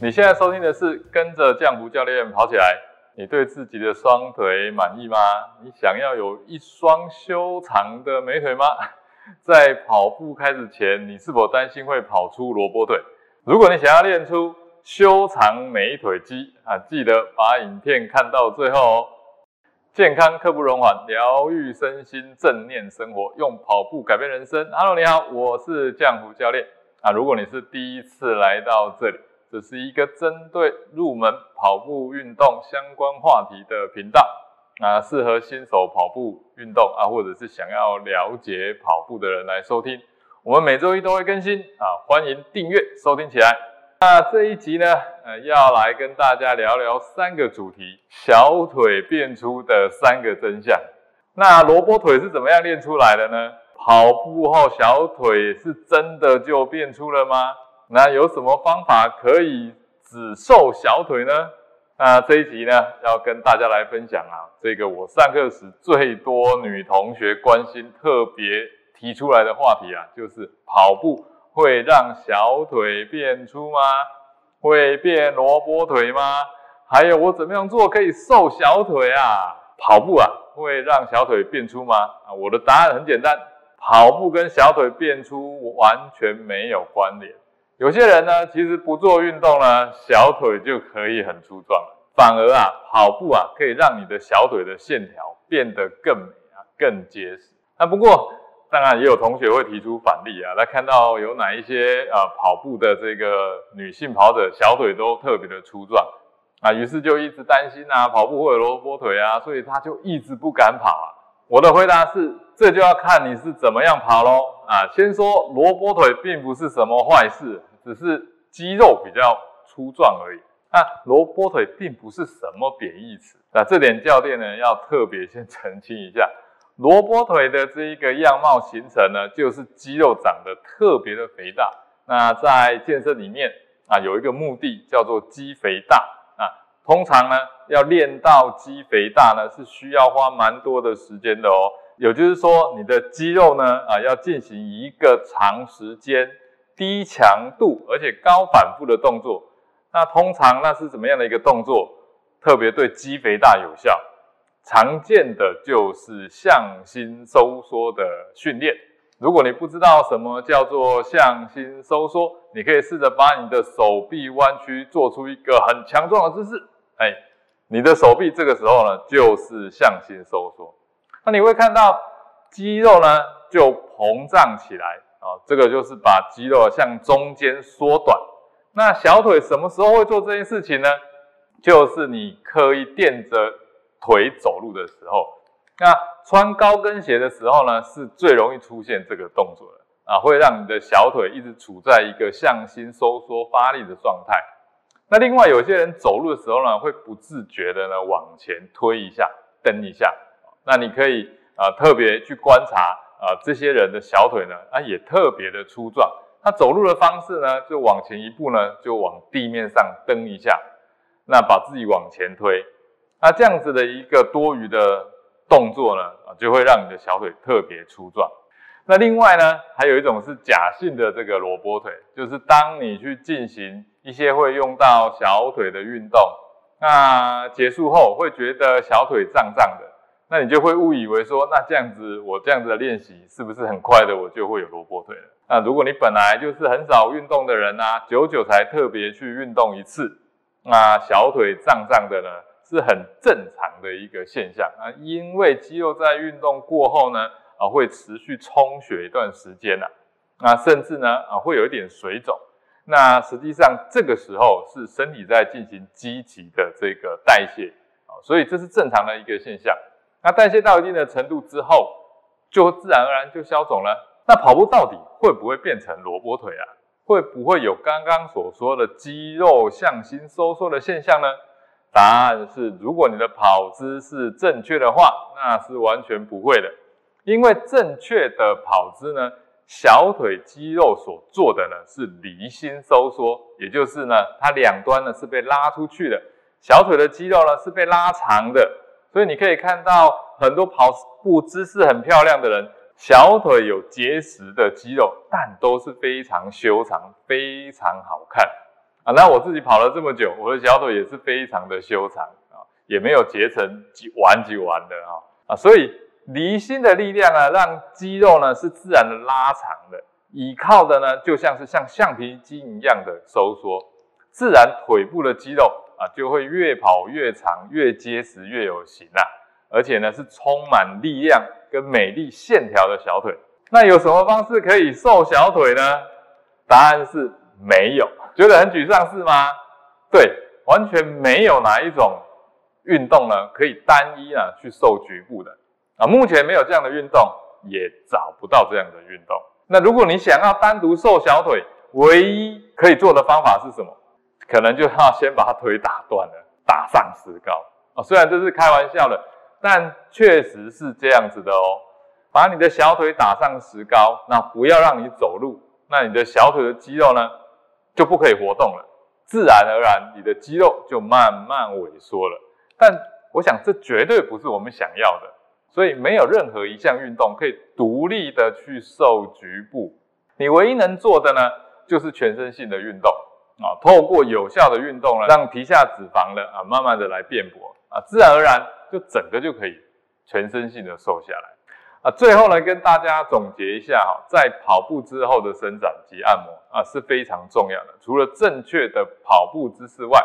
你现在收听的是跟着江湖教练跑起来。你对自己的双腿满意吗？你想要有一双修长的美腿吗？在跑步开始前，你是否担心会跑出萝卜腿？如果你想要练出修长美腿肌啊，记得把影片看到最后哦。健康刻不容缓，疗愈身心，正念生活，用跑步改变人生。Hello，你好，我是江湖教练啊。如果你是第一次来到这里。这是一个针对入门跑步运动相关话题的频道啊，适合新手跑步运动啊，或者是想要了解跑步的人来收听。我们每周一都会更新啊，欢迎订阅收听起来。那这一集呢，呃，要来跟大家聊聊三个主题：小腿变粗的三个真相。那萝卜腿是怎么样练出来的呢？跑步后小腿是真的就变粗了吗？那有什么方法可以只瘦小腿呢？那这一集呢，要跟大家来分享啊，这个我上课时最多女同学关心、特别提出来的话题啊，就是跑步会让小腿变粗吗？会变萝卜腿吗？还有我怎么样做可以瘦小腿啊？跑步啊，会让小腿变粗吗？啊，我的答案很简单，跑步跟小腿变粗完全没有关联。有些人呢，其实不做运动呢，小腿就可以很粗壮了。反而啊，跑步啊，可以让你的小腿的线条变得更美啊，更结实。那不过，当然也有同学会提出反例啊，他看到有哪一些呃跑步的这个女性跑者小腿都特别的粗壮啊，于是就一直担心啊，跑步会有萝卜腿啊，所以他就一直不敢跑啊。我的回答是，这就要看你是怎么样跑喽啊。先说萝卜腿并不是什么坏事，只是肌肉比较粗壮而已。那萝卜腿并不是什么贬义词，那这点教练呢要特别先澄清一下。萝卜腿的这一个样貌形成呢，就是肌肉长得特别的肥大。那在健身里面啊，有一个目的叫做肌肥大。啊通常呢，要练到肌肥大呢，是需要花蛮多的时间的哦。也就是说，你的肌肉呢，啊，要进行一个长时间、低强度而且高反复的动作。那通常那是怎么样的一个动作？特别对肌肥大有效，常见的就是向心收缩的训练。如果你不知道什么叫做向心收缩，你可以试着把你的手臂弯曲，做出一个很强壮的姿势。哎，你的手臂这个时候呢，就是向心收缩，那你会看到肌肉呢就膨胀起来啊，这个就是把肌肉向中间缩短。那小腿什么时候会做这件事情呢？就是你刻意垫着腿走路的时候，那穿高跟鞋的时候呢，是最容易出现这个动作的啊，会让你的小腿一直处在一个向心收缩发力的状态。那另外有些人走路的时候呢，会不自觉的呢往前推一下、蹬一下。那你可以啊特别去观察啊这些人的小腿呢，啊也特别的粗壮。他走路的方式呢，就往前一步呢，就往地面上蹬一下，那把自己往前推。那这样子的一个多余的动作呢，啊就会让你的小腿特别粗壮。那另外呢，还有一种是假性的这个萝卜腿，就是当你去进行。一些会用到小腿的运动，那结束后会觉得小腿胀胀的，那你就会误以为说，那这样子我这样子的练习是不是很快的我就会有萝卜腿了？那如果你本来就是很少运动的人啊，久久才特别去运动一次，那小腿胀胀的呢，是很正常的一个现象啊，因为肌肉在运动过后呢，啊会持续充血一段时间呐，那甚至呢啊会有一点水肿。那实际上这个时候是身体在进行积极的这个代谢啊，所以这是正常的一个现象。那代谢到一定的程度之后，就自然而然就消肿了。那跑步到底会不会变成萝卜腿啊？会不会有刚刚所说的肌肉向心收缩的现象呢？答案是，如果你的跑姿是正确的话，那是完全不会的，因为正确的跑姿呢。小腿肌肉所做的呢是离心收缩，也就是呢它两端呢是被拉出去的，小腿的肌肉呢是被拉长的，所以你可以看到很多跑步姿势很漂亮的人，小腿有结实的肌肉，但都是非常修长、非常好看啊。那我自己跑了这么久，我的小腿也是非常的修长啊，也没有结成几弯几弯的哈啊，所以离心的力量呢，让肌肉呢是自然的拉长的，倚靠的呢就像是像橡皮筋一样的收缩，自然腿部的肌肉啊就会越跑越长，越结实，越有型啊，而且呢是充满力量跟美丽线条的小腿。那有什么方式可以瘦小腿呢？答案是没有。觉得很沮丧是吗？对，完全没有哪一种运动呢可以单一啊去瘦局部的啊。目前没有这样的运动，也找不到这样的运动。那如果你想要单独瘦小腿，唯一可以做的方法是什么？可能就要先把他腿打断了，打上石膏啊。虽然这是开玩笑的，但确实是这样子的哦。把你的小腿打上石膏，那不要让你走路，那你的小腿的肌肉呢就不可以活动了，自然而然你的肌肉就慢慢萎缩了。但我想这绝对不是我们想要的，所以没有任何一项运动可以独立的去瘦局部。你唯一能做的呢，就是全身性的运动啊，透过有效的运动呢，让皮下脂肪呢啊慢慢的来变薄啊，自然而然就整个就可以全身性的瘦下来。啊，最后呢，跟大家总结一下哈，在跑步之后的伸展及按摩啊是非常重要的。除了正确的跑步姿势外，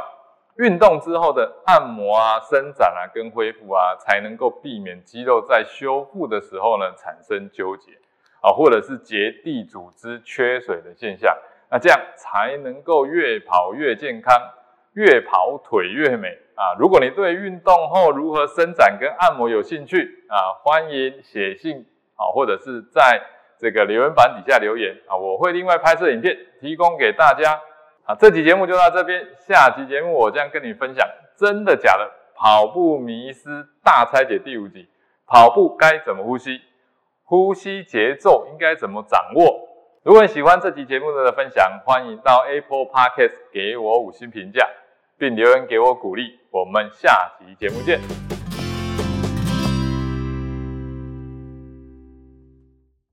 运动之后的按摩啊、伸展啊跟恢复啊，才能够避免肌肉在修复的时候呢产生纠结啊，或者是结缔组织缺水的现象。那这样才能够越跑越健康，越跑腿越美。啊，如果你对运动后如何伸展跟按摩有兴趣啊，欢迎写信啊，或者是在这个留言板底下留言啊，我会另外拍摄影片提供给大家。啊，这期节目就到这边，下期节目我将跟你分享真的假的跑步迷思大拆解第五集，跑步该怎么呼吸，呼吸节奏应该怎么掌握。如果你喜欢这期节目的分享，欢迎到 Apple Podcast 给我五星评价。并留言给我鼓励，我们下期节目见。